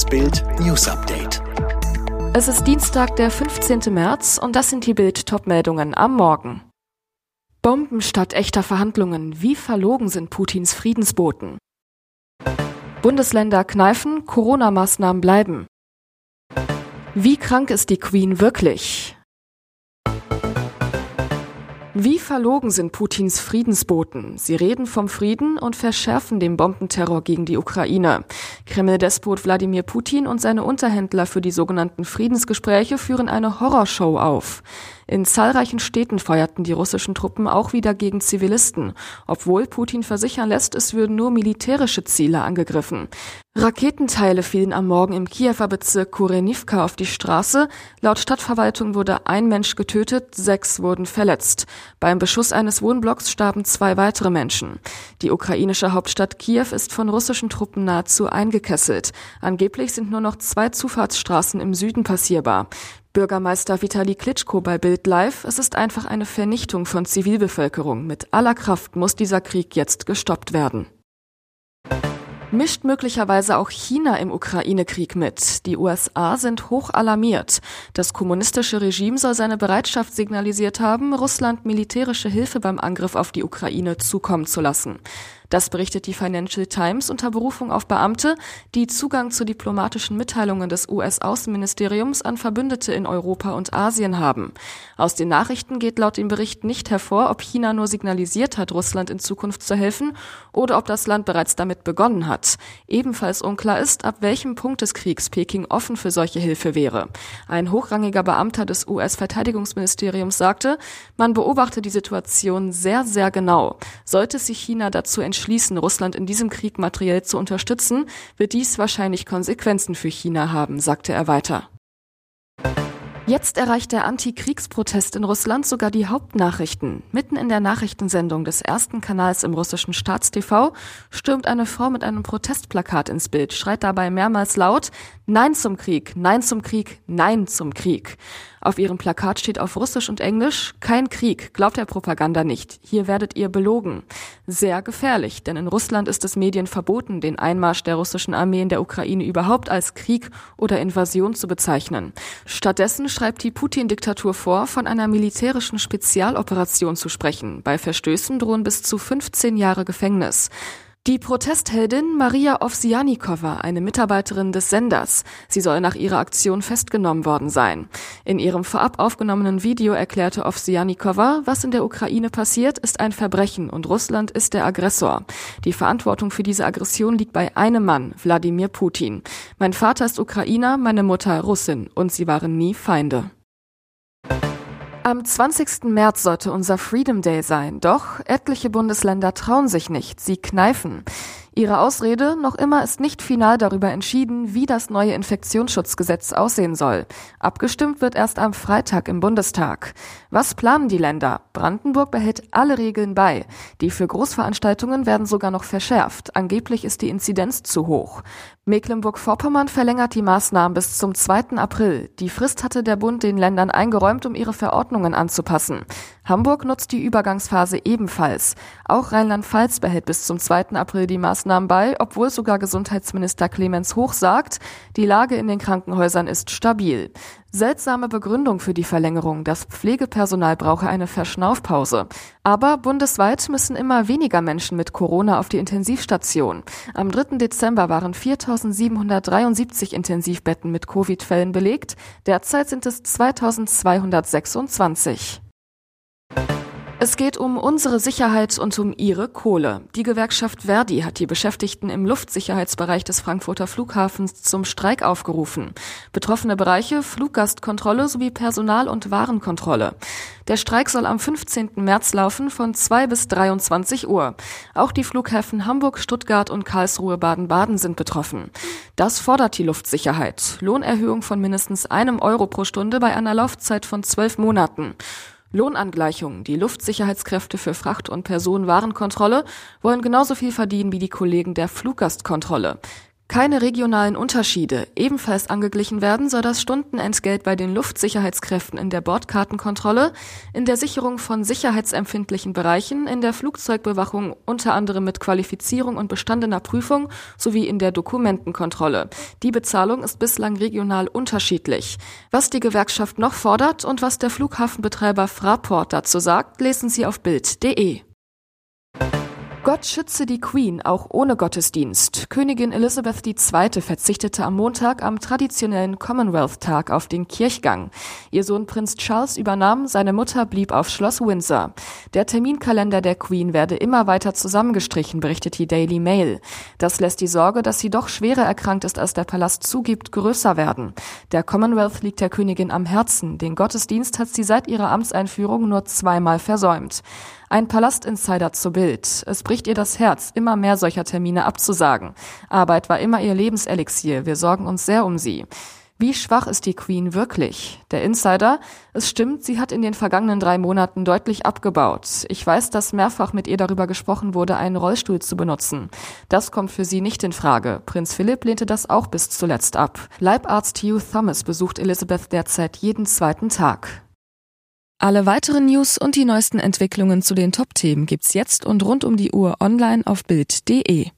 Das Bild News Update. Es ist Dienstag, der 15. März und das sind die Bild Topmeldungen am Morgen. Bomben statt echter Verhandlungen. Wie verlogen sind Putins Friedensboten? Bundesländer kneifen, Corona-Maßnahmen bleiben. Wie krank ist die Queen wirklich? Wie verlogen sind Putins Friedensboten? Sie reden vom Frieden und verschärfen den Bombenterror gegen die Ukraine. Kreml-Despot Wladimir Putin und seine Unterhändler für die sogenannten Friedensgespräche führen eine Horrorshow auf. In zahlreichen Städten feuerten die russischen Truppen auch wieder gegen Zivilisten, obwohl Putin versichern lässt, es würden nur militärische Ziele angegriffen. Raketenteile fielen am Morgen im Kiewer Bezirk Kurenivka auf die Straße. Laut Stadtverwaltung wurde ein Mensch getötet, sechs wurden verletzt. Beim Beschuss eines Wohnblocks starben zwei weitere Menschen. Die ukrainische Hauptstadt Kiew ist von russischen Truppen nahezu eingekesselt. Angeblich sind nur noch zwei Zufahrtsstraßen im Süden passierbar. Bürgermeister Vitali Klitschko bei Bild Live, es ist einfach eine Vernichtung von Zivilbevölkerung. Mit aller Kraft muss dieser Krieg jetzt gestoppt werden. Mischt möglicherweise auch China im Ukraine-Krieg mit? Die USA sind hoch alarmiert. Das kommunistische Regime soll seine Bereitschaft signalisiert haben, Russland militärische Hilfe beim Angriff auf die Ukraine zukommen zu lassen. Das berichtet die Financial Times unter Berufung auf Beamte, die Zugang zu diplomatischen Mitteilungen des US-Außenministeriums an Verbündete in Europa und Asien haben. Aus den Nachrichten geht laut dem Bericht nicht hervor, ob China nur signalisiert hat, Russland in Zukunft zu helfen oder ob das Land bereits damit begonnen hat. Ebenfalls unklar ist, ab welchem Punkt des Kriegs Peking offen für solche Hilfe wäre. Ein hochrangiger Beamter des US-Verteidigungsministeriums sagte, man beobachte die Situation sehr, sehr genau. Sollte sich China dazu entscheiden, entschließen, Russland in diesem Krieg materiell zu unterstützen, wird dies wahrscheinlich Konsequenzen für China haben, sagte er weiter. Jetzt erreicht der Antikriegsprotest in Russland sogar die Hauptnachrichten. Mitten in der Nachrichtensendung des ersten Kanals im russischen Staatstv stürmt eine Frau mit einem Protestplakat ins Bild, schreit dabei mehrmals laut Nein zum Krieg, Nein zum Krieg, Nein zum Krieg. Auf ihrem Plakat steht auf Russisch und Englisch Kein Krieg, glaubt der Propaganda nicht. Hier werdet ihr belogen. Sehr gefährlich, denn in Russland ist es Medien verboten, den Einmarsch der russischen Armee in der Ukraine überhaupt als Krieg oder Invasion zu bezeichnen. Stattdessen schreibt die Putin-Diktatur vor, von einer militärischen Spezialoperation zu sprechen. Bei Verstößen drohen bis zu 15 Jahre Gefängnis. Die Protestheldin Maria Ovsianikova, eine Mitarbeiterin des Senders. Sie soll nach ihrer Aktion festgenommen worden sein. In ihrem vorab aufgenommenen Video erklärte Ovsianikova, was in der Ukraine passiert, ist ein Verbrechen und Russland ist der Aggressor. Die Verantwortung für diese Aggression liegt bei einem Mann, Wladimir Putin. Mein Vater ist Ukrainer, meine Mutter Russin und sie waren nie Feinde. Am 20. März sollte unser Freedom Day sein, doch etliche Bundesländer trauen sich nicht, sie kneifen. Ihre Ausrede, noch immer ist nicht final darüber entschieden, wie das neue Infektionsschutzgesetz aussehen soll. Abgestimmt wird erst am Freitag im Bundestag. Was planen die Länder? Brandenburg behält alle Regeln bei. Die für Großveranstaltungen werden sogar noch verschärft. Angeblich ist die Inzidenz zu hoch. Mecklenburg-Vorpommern verlängert die Maßnahmen bis zum 2. April. Die Frist hatte der Bund den Ländern eingeräumt, um ihre Verordnungen anzupassen. Hamburg nutzt die Übergangsphase ebenfalls. Auch Rheinland-Pfalz behält bis zum 2. April die Maßnahmen bei, obwohl sogar Gesundheitsminister Clemens Hoch sagt, die Lage in den Krankenhäusern ist stabil. Seltsame Begründung für die Verlängerung, das Pflegepersonal brauche eine Verschnaufpause. Aber bundesweit müssen immer weniger Menschen mit Corona auf die Intensivstation. Am 3. Dezember waren 4773 Intensivbetten mit Covid-Fällen belegt, derzeit sind es 2226. Es geht um unsere Sicherheit und um ihre Kohle. Die Gewerkschaft Verdi hat die Beschäftigten im Luftsicherheitsbereich des Frankfurter Flughafens zum Streik aufgerufen. Betroffene Bereiche Fluggastkontrolle sowie Personal- und Warenkontrolle. Der Streik soll am 15. März laufen von 2 bis 23 Uhr. Auch die Flughäfen Hamburg, Stuttgart und Karlsruhe Baden-Baden sind betroffen. Das fordert die Luftsicherheit. Lohnerhöhung von mindestens einem Euro pro Stunde bei einer Laufzeit von zwölf Monaten. Lohnangleichung. Die Luftsicherheitskräfte für Fracht- und Personenwarenkontrolle wollen genauso viel verdienen wie die Kollegen der Fluggastkontrolle. Keine regionalen Unterschiede. Ebenfalls angeglichen werden soll das Stundenentgelt bei den Luftsicherheitskräften in der Bordkartenkontrolle, in der Sicherung von sicherheitsempfindlichen Bereichen, in der Flugzeugbewachung unter anderem mit Qualifizierung und bestandener Prüfung sowie in der Dokumentenkontrolle. Die Bezahlung ist bislang regional unterschiedlich. Was die Gewerkschaft noch fordert und was der Flughafenbetreiber Fraport dazu sagt, lesen Sie auf Bild.de. Gott schütze die Queen auch ohne Gottesdienst. Königin Elizabeth II. verzichtete am Montag am traditionellen Commonwealth-Tag auf den Kirchgang. Ihr Sohn Prinz Charles übernahm, seine Mutter blieb auf Schloss Windsor. Der Terminkalender der Queen werde immer weiter zusammengestrichen, berichtet die Daily Mail. Das lässt die Sorge, dass sie doch schwerer erkrankt ist, als der Palast zugibt, größer werden. Der Commonwealth liegt der Königin am Herzen. Den Gottesdienst hat sie seit ihrer Amtseinführung nur zweimal versäumt. Ein Palastinsider zu Bild. Es bricht ihr das Herz, immer mehr solcher Termine abzusagen. Arbeit war immer ihr Lebenselixier. Wir sorgen uns sehr um sie. Wie schwach ist die Queen wirklich? Der Insider, es stimmt, sie hat in den vergangenen drei Monaten deutlich abgebaut. Ich weiß, dass mehrfach mit ihr darüber gesprochen wurde, einen Rollstuhl zu benutzen. Das kommt für sie nicht in Frage. Prinz Philipp lehnte das auch bis zuletzt ab. Leibarzt Hugh Thomas besucht Elizabeth derzeit jeden zweiten Tag. Alle weiteren News und die neuesten Entwicklungen zu den Top-Themen gibt's jetzt und rund um die Uhr online auf Bild.de.